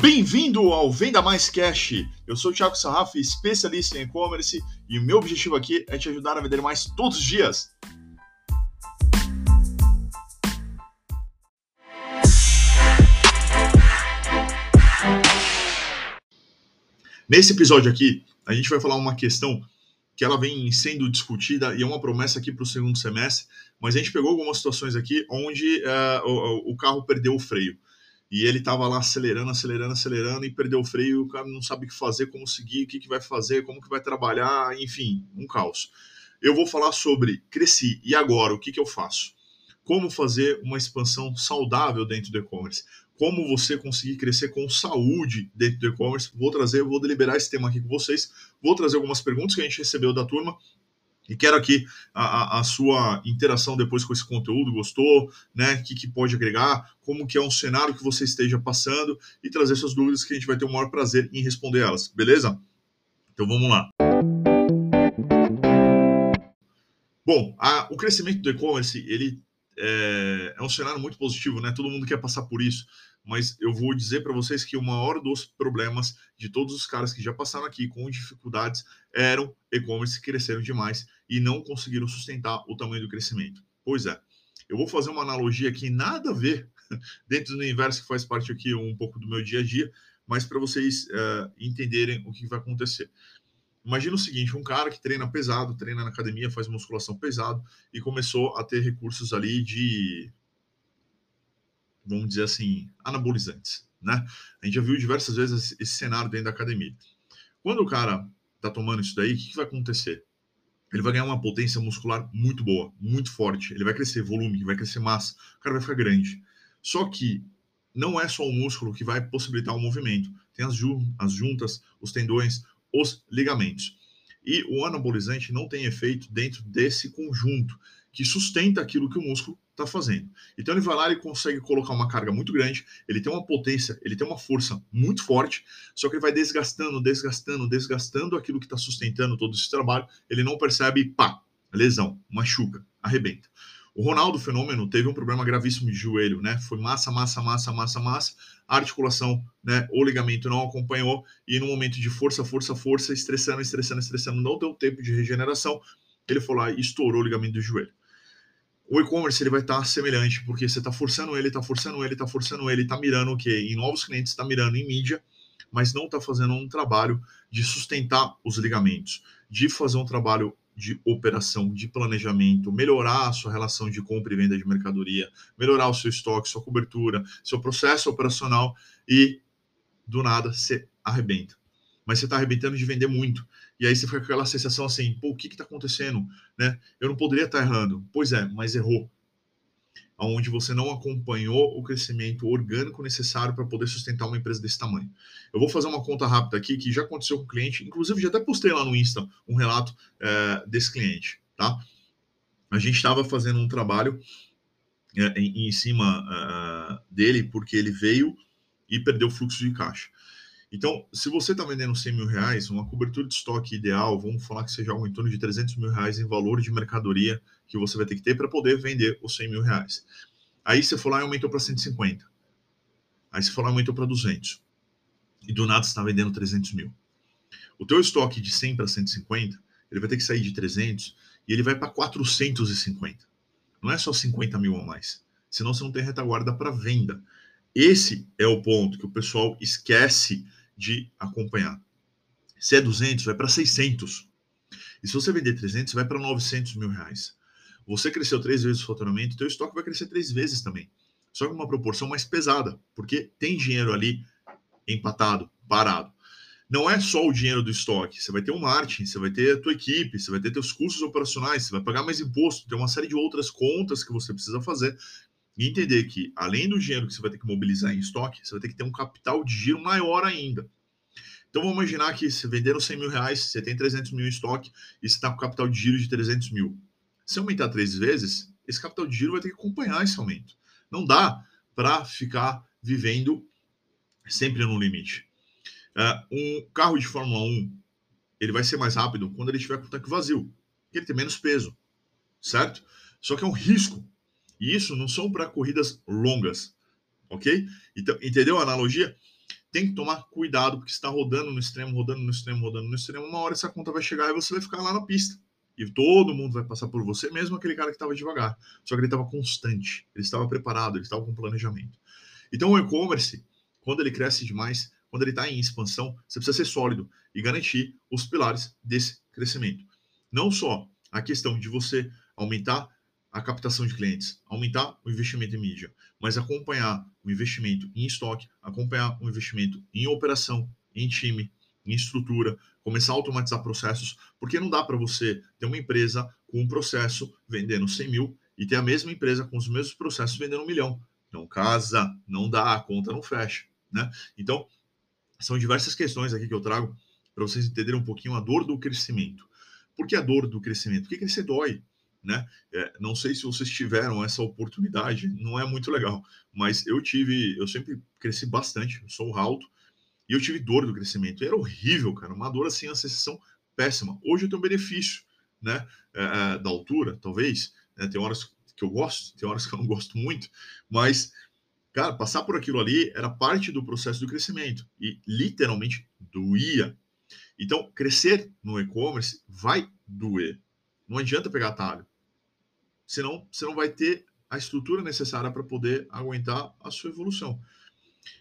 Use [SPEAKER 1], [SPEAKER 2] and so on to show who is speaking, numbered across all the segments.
[SPEAKER 1] Bem-vindo ao Venda Mais Cash. Eu sou o Thiago Sarraf, especialista em e-commerce, e o meu objetivo aqui é te ajudar a vender mais todos os dias. Nesse episódio aqui, a gente vai falar uma questão que ela vem sendo discutida e é uma promessa aqui para o segundo semestre, mas a gente pegou algumas situações aqui onde uh, o, o carro perdeu o freio e ele estava lá acelerando, acelerando, acelerando e perdeu o freio, o cara não sabe o que fazer, como seguir, o que, que vai fazer, como que vai trabalhar, enfim, um caos. Eu vou falar sobre cresci e agora, o que, que eu faço? Como fazer uma expansão saudável dentro do e-commerce? Como você conseguir crescer com saúde dentro do e-commerce? Vou trazer, vou deliberar esse tema aqui com vocês. Vou trazer algumas perguntas que a gente recebeu da turma e quero aqui a, a, sua interação depois com esse conteúdo, gostou, né? O que, que, pode agregar, como que é um cenário que você esteja passando e trazer suas dúvidas que a gente vai ter o maior prazer em responder elas, beleza? Então vamos lá. Bom, a, o crescimento do e-commerce, ele é, é um cenário muito positivo, né? Todo mundo quer passar por isso mas eu vou dizer para vocês que o maior dos problemas de todos os caras que já passaram aqui com dificuldades eram e-commerce que cresceram demais e não conseguiram sustentar o tamanho do crescimento. Pois é, eu vou fazer uma analogia aqui, nada a ver dentro do universo que faz parte aqui um pouco do meu dia a dia, mas para vocês uh, entenderem o que vai acontecer. Imagina o seguinte: um cara que treina pesado, treina na academia, faz musculação pesado e começou a ter recursos ali de vamos dizer assim, anabolizantes, né? A gente já viu diversas vezes esse cenário dentro da academia. Quando o cara tá tomando isso daí, o que, que vai acontecer? Ele vai ganhar uma potência muscular muito boa, muito forte. Ele vai crescer volume, vai crescer massa, o cara vai ficar grande. Só que não é só o músculo que vai possibilitar o movimento. Tem as, as juntas, os tendões, os ligamentos. E o anabolizante não tem efeito dentro desse conjunto que sustenta aquilo que o músculo está fazendo. Então ele vai lá e consegue colocar uma carga muito grande, ele tem uma potência, ele tem uma força muito forte, só que ele vai desgastando, desgastando, desgastando aquilo que está sustentando todo esse trabalho, ele não percebe, pá, lesão, machuca, arrebenta. O Ronaldo Fenômeno teve um problema gravíssimo de joelho, né? Foi massa, massa, massa, massa, massa. A articulação, né? O ligamento não acompanhou e no momento de força, força, força, estressando, estressando, estressando, não deu tempo de regeneração. Ele foi lá e estourou o ligamento do joelho o e-commerce ele vai estar semelhante, porque você está forçando ele, está forçando ele, está forçando ele, está mirando o quê? Em novos clientes, está mirando em mídia, mas não está fazendo um trabalho de sustentar os ligamentos, de fazer um trabalho de operação, de planejamento, melhorar a sua relação de compra e venda de mercadoria, melhorar o seu estoque, sua cobertura, seu processo operacional e do nada você arrebenta. Mas você está arrebentando de vender muito. E aí você fica com aquela sensação assim, pô, o que está acontecendo? Né? Eu não poderia estar tá errando. Pois é, mas errou. Onde você não acompanhou o crescimento orgânico necessário para poder sustentar uma empresa desse tamanho. Eu vou fazer uma conta rápida aqui que já aconteceu com o cliente, inclusive já até postei lá no Insta um relato é, desse cliente, tá? A gente estava fazendo um trabalho é, em, em, cima uh, dele porque ele veio e perdeu o fluxo de caixa. Então, se você está vendendo 100 mil reais, uma cobertura de estoque ideal, vamos falar que seja algo em torno de 300 mil reais em valor de mercadoria que você vai ter que ter para poder vender os 100 mil reais. Aí você for lá e aumentou para 150. Aí você for lá e aumentou para 200. E do nada você está vendendo 300 mil. O teu estoque de 100 para 150, ele vai ter que sair de 300 e ele vai para 450. Não é só 50 mil a mais. Senão você não tem retaguarda para venda. Esse é o ponto que o pessoal esquece de acompanhar. Se é 200, vai para 600. E se você vender 300, vai para 900 mil reais. Você cresceu três vezes o faturamento, teu estoque vai crescer três vezes também. Só que uma proporção mais pesada, porque tem dinheiro ali empatado, parado. Não é só o dinheiro do estoque, você vai ter o marketing, você vai ter a tua equipe, você vai ter teus custos operacionais, você vai pagar mais imposto, tem uma série de outras contas que você precisa fazer e entender que, além do dinheiro que você vai ter que mobilizar em estoque, você vai ter que ter um capital de giro maior ainda. Então, vamos imaginar que se venderam 100 mil reais, você tem 300 mil em estoque e você está com capital de giro de 300 mil. Se aumentar três vezes, esse capital de giro vai ter que acompanhar esse aumento. Não dá para ficar vivendo sempre no limite. Uh, um carro de Fórmula 1 ele vai ser mais rápido quando ele estiver com o tanque vazio, porque ele tem menos peso, certo? Só que é um risco e isso não são para corridas longas, ok? Então, entendeu a analogia? tem que tomar cuidado, porque está rodando no extremo, rodando no extremo, rodando no extremo. Uma hora essa conta vai chegar e você vai ficar lá na pista. E todo mundo vai passar por você, mesmo aquele cara que estava devagar. Só que ele estava constante, ele estava preparado, ele estava com planejamento. Então, o e-commerce, quando ele cresce demais, quando ele está em expansão, você precisa ser sólido e garantir os pilares desse crescimento. Não só a questão de você aumentar a captação de clientes, aumentar o investimento em mídia, mas acompanhar o investimento em estoque, acompanhar o investimento em operação, em time, em estrutura, começar a automatizar processos, porque não dá para você ter uma empresa com um processo vendendo 100 mil e ter a mesma empresa com os mesmos processos vendendo um milhão. Não casa, não dá, a conta não fecha, né? Então, são diversas questões aqui que eu trago para vocês entenderem um pouquinho a dor do crescimento. Por que a dor do crescimento? Porque crescer dói, né? É, não sei se vocês tiveram essa oportunidade, não é muito legal, mas eu tive, eu sempre cresci bastante, sou alto, e eu tive dor do crescimento. Era horrível, cara. Uma dor assim, uma sensação péssima. Hoje eu tenho benefício, né? É, é, da altura, talvez. Né? Tem horas que eu gosto, tem horas que eu não gosto muito. Mas, cara, passar por aquilo ali era parte do processo do crescimento. E literalmente doía. Então, crescer no e-commerce vai doer. Não adianta pegar atalho. Senão, você não vai ter a estrutura necessária para poder aguentar a sua evolução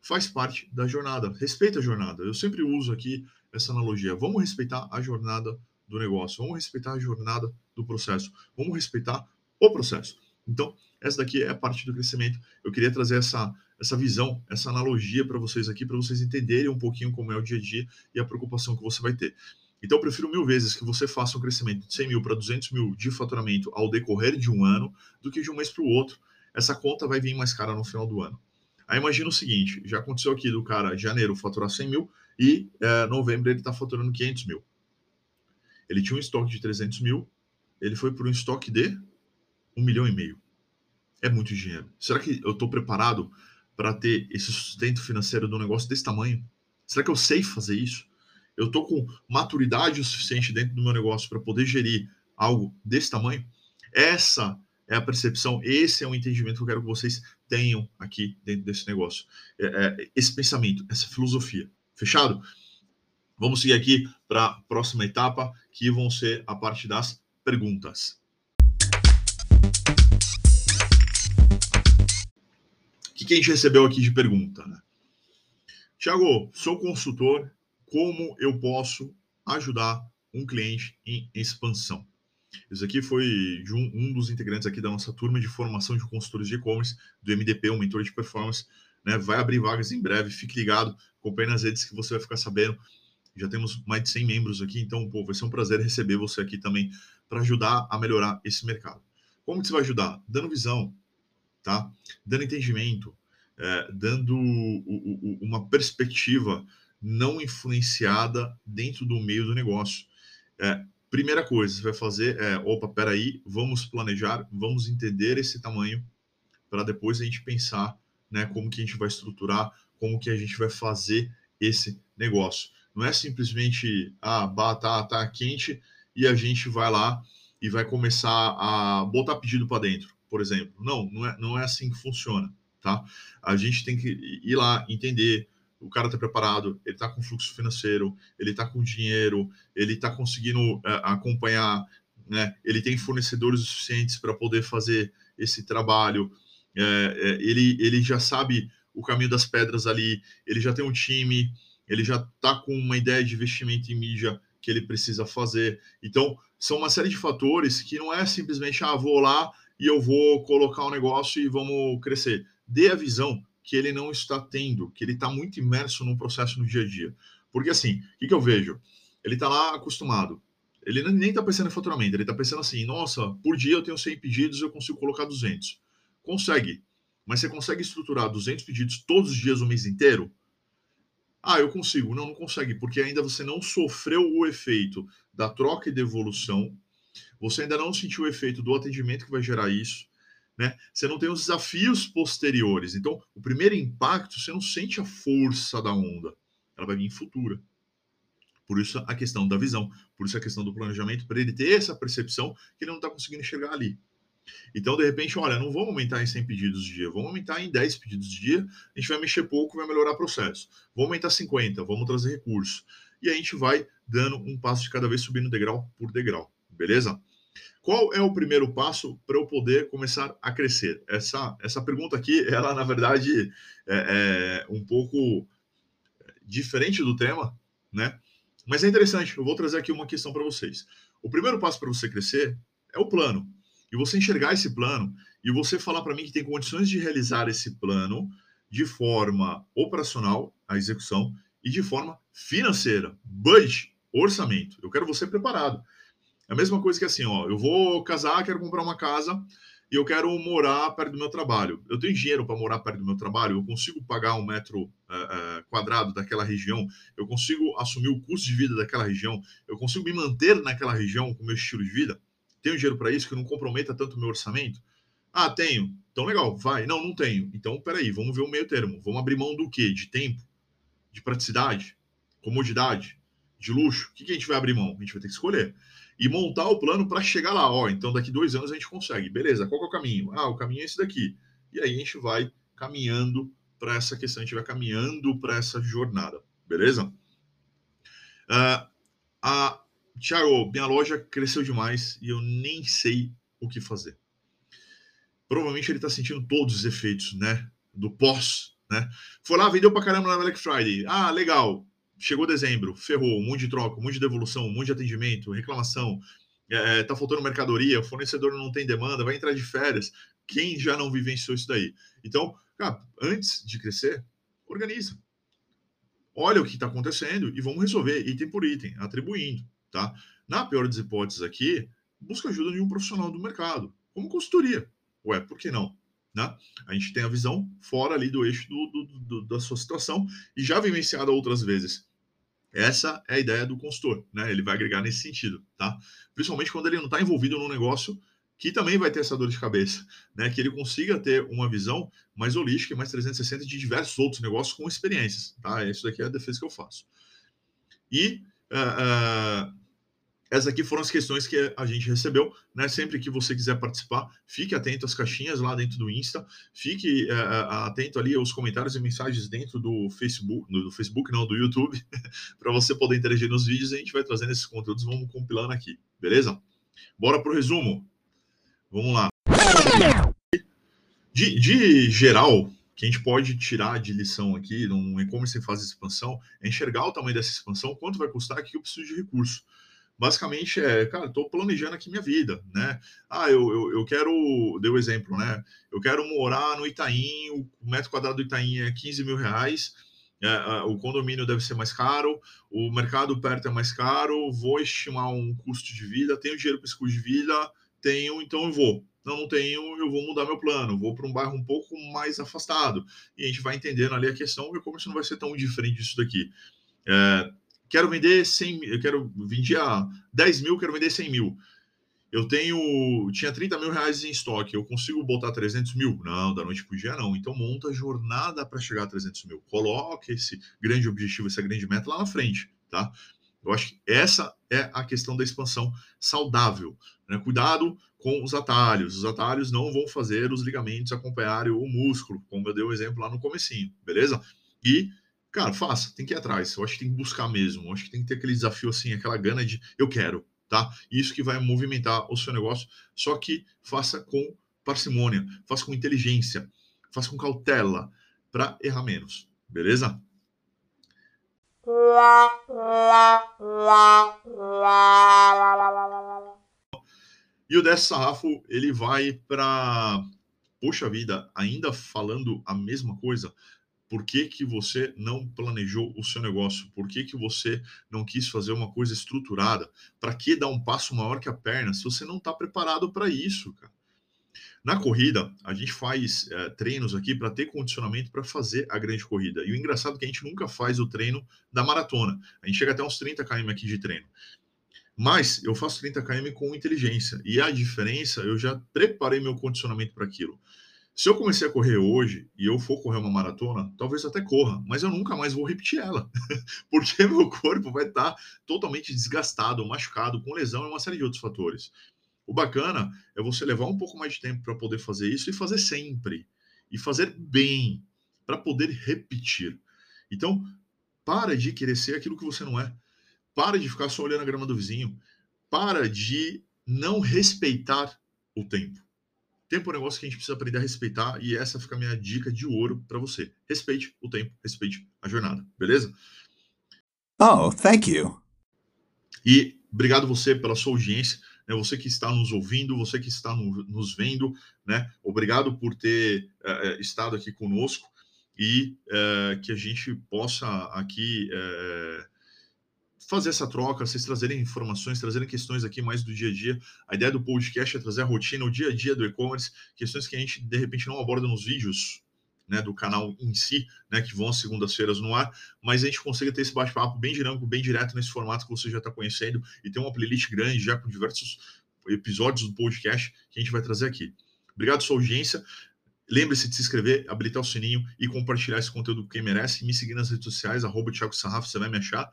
[SPEAKER 1] faz parte da jornada. Respeita a jornada. Eu sempre uso aqui essa analogia. Vamos respeitar a jornada do negócio. Vamos respeitar a jornada do processo. Vamos respeitar o processo. Então, essa daqui é a parte do crescimento. Eu queria trazer essa, essa visão, essa analogia para vocês aqui, para vocês entenderem um pouquinho como é o dia a dia e a preocupação que você vai ter. Então, eu prefiro mil vezes que você faça um crescimento de 100 mil para 200 mil de faturamento ao decorrer de um ano do que de um mês para o outro. Essa conta vai vir mais cara no final do ano. Aí imagina o seguinte: já aconteceu aqui do cara janeiro faturar 100 mil e é, novembro ele está faturando 500 mil. Ele tinha um estoque de 300 mil, ele foi para um estoque de 1 milhão e meio. É muito dinheiro. Será que eu estou preparado para ter esse sustento financeiro de um negócio desse tamanho? Será que eu sei fazer isso? Eu estou com maturidade o suficiente dentro do meu negócio para poder gerir algo desse tamanho? Essa é a percepção, esse é o entendimento que eu quero que vocês tenham aqui dentro desse negócio. É, é, esse pensamento, essa filosofia. Fechado? Vamos seguir aqui para a próxima etapa, que vão ser a parte das perguntas. O que, que a gente recebeu aqui de pergunta? Né? Tiago, sou consultor, como eu posso ajudar um cliente em expansão? Isso aqui foi de um, um, dos integrantes aqui da nossa turma de formação de consultores de e-commerce, do MDP, um mentor de performance. Né? Vai abrir vagas em breve, fique ligado, acompanhe nas redes que você vai ficar sabendo. Já temos mais de 100 membros aqui, então pô, vai ser um prazer receber você aqui também para ajudar a melhorar esse mercado. Como que você vai ajudar? Dando visão, tá? Dando entendimento, é, dando o, o, uma perspectiva não influenciada dentro do meio do negócio. É, Primeira coisa, você vai fazer é, opa, peraí, vamos planejar, vamos entender esse tamanho para depois a gente pensar, né, como que a gente vai estruturar, como que a gente vai fazer esse negócio. Não é simplesmente, ah, tá, tá quente e a gente vai lá e vai começar a botar pedido para dentro, por exemplo. Não, não é, não é assim que funciona, tá? A gente tem que ir lá, entender, o cara está preparado, ele está com fluxo financeiro, ele está com dinheiro, ele está conseguindo uh, acompanhar, né? ele tem fornecedores suficientes para poder fazer esse trabalho, é, é, ele, ele já sabe o caminho das pedras ali, ele já tem um time, ele já está com uma ideia de investimento em mídia que ele precisa fazer. Então, são uma série de fatores que não é simplesmente, ah, vou lá e eu vou colocar um negócio e vamos crescer. Dê a visão, que ele não está tendo, que ele está muito imerso no processo no dia a dia. Porque assim, o que, que eu vejo? Ele está lá acostumado. Ele nem está pensando em faturamento, ele está pensando assim: nossa, por dia eu tenho 100 pedidos, eu consigo colocar 200. Consegue, mas você consegue estruturar 200 pedidos todos os dias o mês inteiro? Ah, eu consigo. Não, não consegue, porque ainda você não sofreu o efeito da troca e devolução, você ainda não sentiu o efeito do atendimento que vai gerar isso, né? Você não tem os desafios posteriores. Então, o primeiro impacto, você não sente a força da onda. Ela vai vir futura. Por isso a questão da visão, por isso a questão do planejamento, para ele ter essa percepção que ele não está conseguindo enxergar ali. Então, de repente, olha, não vamos aumentar em 100 pedidos de dia, vamos aumentar em 10 pedidos de dia, a gente vai mexer pouco, vai melhorar o processo. Vamos aumentar 50, vamos trazer recursos. E a gente vai dando um passo de cada vez, subindo degrau por degrau, beleza? Qual é o primeiro passo para eu poder começar a crescer? Essa, essa pergunta aqui, ela na verdade é, é um pouco diferente do tema, né? Mas é interessante, eu vou trazer aqui uma questão para vocês. O primeiro passo para você crescer é o plano. E você enxergar esse plano e você falar para mim que tem condições de realizar esse plano de forma operacional, a execução, e de forma financeira, budget, orçamento. Eu quero você preparado. É a mesma coisa que assim, ó, eu vou casar, quero comprar uma casa e eu quero morar perto do meu trabalho. Eu tenho dinheiro para morar perto do meu trabalho, eu consigo pagar um metro é, é, quadrado daquela região, eu consigo assumir o custo de vida daquela região, eu consigo me manter naquela região com o meu estilo de vida. Tenho dinheiro para isso que não comprometa tanto o meu orçamento? Ah, tenho. Então legal, vai. Não, não tenho. Então, peraí, vamos ver o meio termo. Vamos abrir mão do quê? De tempo? De praticidade? Comodidade? De luxo? O que, que a gente vai abrir mão? A gente vai ter que escolher e montar o plano para chegar lá. Ó, então daqui dois anos a gente consegue. Beleza, qual é o caminho? Ah, o caminho é esse daqui. E aí a gente vai caminhando para essa questão, a gente vai caminhando para essa jornada. Beleza? Uh, a, Tiago, minha loja cresceu demais e eu nem sei o que fazer. Provavelmente ele está sentindo todos os efeitos, né? Do pós, né? Foi lá, vendeu para caramba na Black Friday. Ah, legal chegou dezembro, ferrou, um monte de troca, um monte de devolução, um monte de atendimento, reclamação, é, tá faltando mercadoria, o fornecedor não tem demanda, vai entrar de férias. Quem já não vivenciou isso daí? Então, cara, antes de crescer, organiza. Olha o que está acontecendo e vamos resolver item por item, atribuindo, tá? Na pior das hipóteses aqui, busca ajuda de um profissional do mercado, como consultoria. Ué, por que não? Né? A gente tem a visão fora ali do eixo do, do, do, da sua situação e já vivenciada outras vezes. Essa é a ideia do consultor, né? Ele vai agregar nesse sentido, tá? Principalmente quando ele não está envolvido num negócio que também vai ter essa dor de cabeça, né? Que ele consiga ter uma visão mais holística e mais 360 de diversos outros negócios com experiências, tá? Isso daqui é a defesa que eu faço. E uh, essas aqui foram as questões que a gente recebeu, né? Sempre que você quiser participar, fique atento às caixinhas lá dentro do Insta, fique é, atento ali aos comentários e mensagens dentro do Facebook, do Facebook não, do YouTube, para você poder interagir nos vídeos. A gente vai trazendo esses conteúdos, vamos compilando aqui, beleza? Bora pro resumo. Vamos lá. De, de geral, que a gente pode tirar de lição aqui num e-commerce em fase de expansão é enxergar o tamanho dessa expansão, quanto vai custar, aqui eu preciso de recurso basicamente é, cara, estou planejando aqui minha vida, né? Ah, eu, eu, eu quero, deu exemplo, né? Eu quero morar no Itaim, o metro quadrado do Itaim é 15 mil reais, é, o condomínio deve ser mais caro, o mercado perto é mais caro, vou estimar um custo de vida, tenho dinheiro para esse custo de vida, tenho, então eu vou. Não, não tenho, eu vou mudar meu plano, vou para um bairro um pouco mais afastado. E a gente vai entendendo ali a questão, o e-commerce não vai ser tão diferente disso daqui. É, quero vender 100 eu quero vender a 10 mil, quero vender 100 mil. Eu tenho, tinha 30 mil reais em estoque, eu consigo botar 300 mil? Não, da noite para o dia não. Então monta a jornada para chegar a 300 mil. Coloque esse grande objetivo, essa grande meta lá na frente, tá? Eu acho que essa é a questão da expansão saudável. Né? Cuidado com os atalhos. Os atalhos não vão fazer os ligamentos acompanharem o músculo, como eu dei o exemplo lá no comecinho, beleza? E Cara, faça, tem que ir atrás. Eu acho que tem que buscar mesmo. Eu acho que tem que ter aquele desafio assim, aquela gana de eu quero, tá? Isso que vai movimentar o seu negócio. Só que faça com parcimônia, faça com inteligência, faça com cautela para errar menos, beleza? E o Dessa Sarrafo, ele vai para. Poxa vida, ainda falando a mesma coisa, por que, que você não planejou o seu negócio? Por que, que você não quis fazer uma coisa estruturada? Para que dar um passo maior que a perna se você não está preparado para isso, cara? Na corrida, a gente faz é, treinos aqui para ter condicionamento para fazer a grande corrida. E o engraçado é que a gente nunca faz o treino da maratona. A gente chega até uns 30 km aqui de treino. Mas eu faço 30 km com inteligência. E a diferença, eu já preparei meu condicionamento para aquilo. Se eu comecei a correr hoje e eu for correr uma maratona, talvez até corra, mas eu nunca mais vou repetir ela, porque meu corpo vai estar totalmente desgastado, machucado, com lesão e uma série de outros fatores. O bacana é você levar um pouco mais de tempo para poder fazer isso e fazer sempre. E fazer bem, para poder repetir. Então, para de querer ser aquilo que você não é. Para de ficar só olhando a grama do vizinho. Para de não respeitar o tempo. Tempo é um negócio que a gente precisa aprender a respeitar e essa fica a minha dica de ouro para você. Respeite o tempo, respeite a jornada, beleza?
[SPEAKER 2] Oh, thank you.
[SPEAKER 1] E obrigado você pela sua audiência, né? Você que está nos ouvindo, você que está no, nos vendo, né? Obrigado por ter uh, estado aqui conosco e uh, que a gente possa aqui fazer essa troca, vocês trazerem informações, trazerem questões aqui mais do dia a dia. A ideia do podcast é trazer a rotina, o dia a dia do e-commerce, questões que a gente de repente não aborda nos vídeos. Né, do canal em si, né, que vão às segundas-feiras no ar, mas a gente consegue ter esse bate-papo bem dinâmico, bem direto nesse formato que você já está conhecendo e tem uma playlist grande já com diversos episódios do podcast que a gente vai trazer aqui. Obrigado pela sua audiência. Lembre-se de se inscrever, habilitar o sininho e compartilhar esse conteúdo com quem merece. Me seguir nas redes sociais, arroba Thiago Sarrafo, você vai me achar.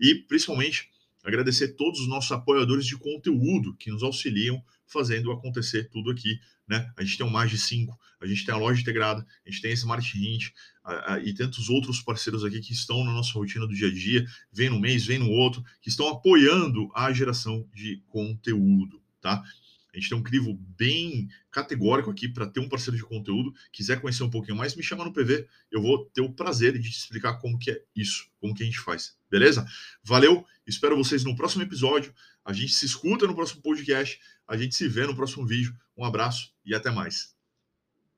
[SPEAKER 1] E, principalmente, agradecer todos os nossos apoiadores de conteúdo que nos auxiliam fazendo acontecer tudo aqui. Né? A gente tem o Mais de 5, a gente tem a loja integrada, a gente tem a Smart Hint a, a, e tantos outros parceiros aqui que estão na nossa rotina do dia a dia, vem no mês, vem no outro, que estão apoiando a geração de conteúdo. Tá? A gente tem um crivo bem categórico aqui para ter um parceiro de conteúdo. Quiser conhecer um pouquinho mais, me chama no PV. Eu vou ter o prazer de te explicar como que é isso, como que a gente faz. Beleza? Valeu, espero vocês no próximo episódio. A gente se escuta no próximo podcast. A gente se vê no próximo vídeo. Um abraço e até mais.